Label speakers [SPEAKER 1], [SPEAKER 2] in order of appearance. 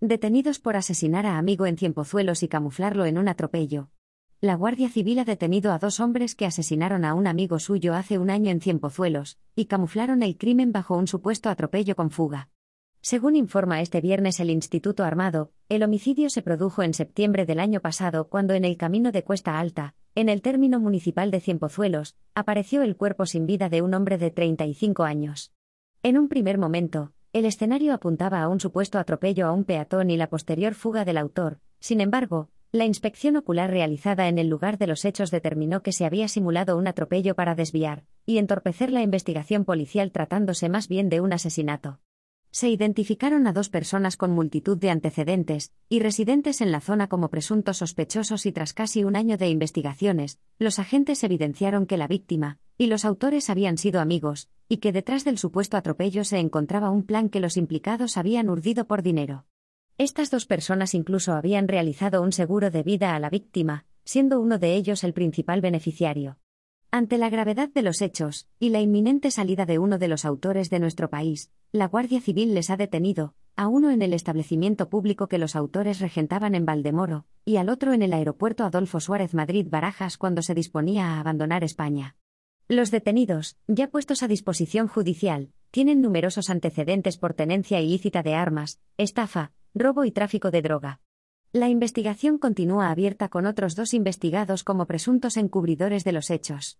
[SPEAKER 1] Detenidos por asesinar a amigo en Cienpozuelos y camuflarlo en un atropello. La Guardia Civil ha detenido a dos hombres que asesinaron a un amigo suyo hace un año en Cienpozuelos, y camuflaron el crimen bajo un supuesto atropello con fuga. Según informa este viernes el Instituto Armado, el homicidio se produjo en septiembre del año pasado cuando en el camino de Cuesta Alta, en el término municipal de Cienpozuelos, apareció el cuerpo sin vida de un hombre de 35 años. En un primer momento, el escenario apuntaba a un supuesto atropello a un peatón y la posterior fuga del autor, sin embargo, la inspección ocular realizada en el lugar de los hechos determinó que se había simulado un atropello para desviar y entorpecer la investigación policial tratándose más bien de un asesinato. Se identificaron a dos personas con multitud de antecedentes y residentes en la zona como presuntos sospechosos y tras casi un año de investigaciones, los agentes evidenciaron que la víctima y los autores habían sido amigos, y que detrás del supuesto atropello se encontraba un plan que los implicados habían urdido por dinero. Estas dos personas incluso habían realizado un seguro de vida a la víctima, siendo uno de ellos el principal beneficiario. Ante la gravedad de los hechos, y la inminente salida de uno de los autores de nuestro país, la Guardia Civil les ha detenido, a uno en el establecimiento público que los autores regentaban en Valdemoro, y al otro en el aeropuerto Adolfo Suárez Madrid Barajas cuando se disponía a abandonar España. Los detenidos, ya puestos a disposición judicial, tienen numerosos antecedentes por tenencia ilícita de armas, estafa, robo y tráfico de droga. La investigación continúa abierta con otros dos investigados como presuntos encubridores de los hechos.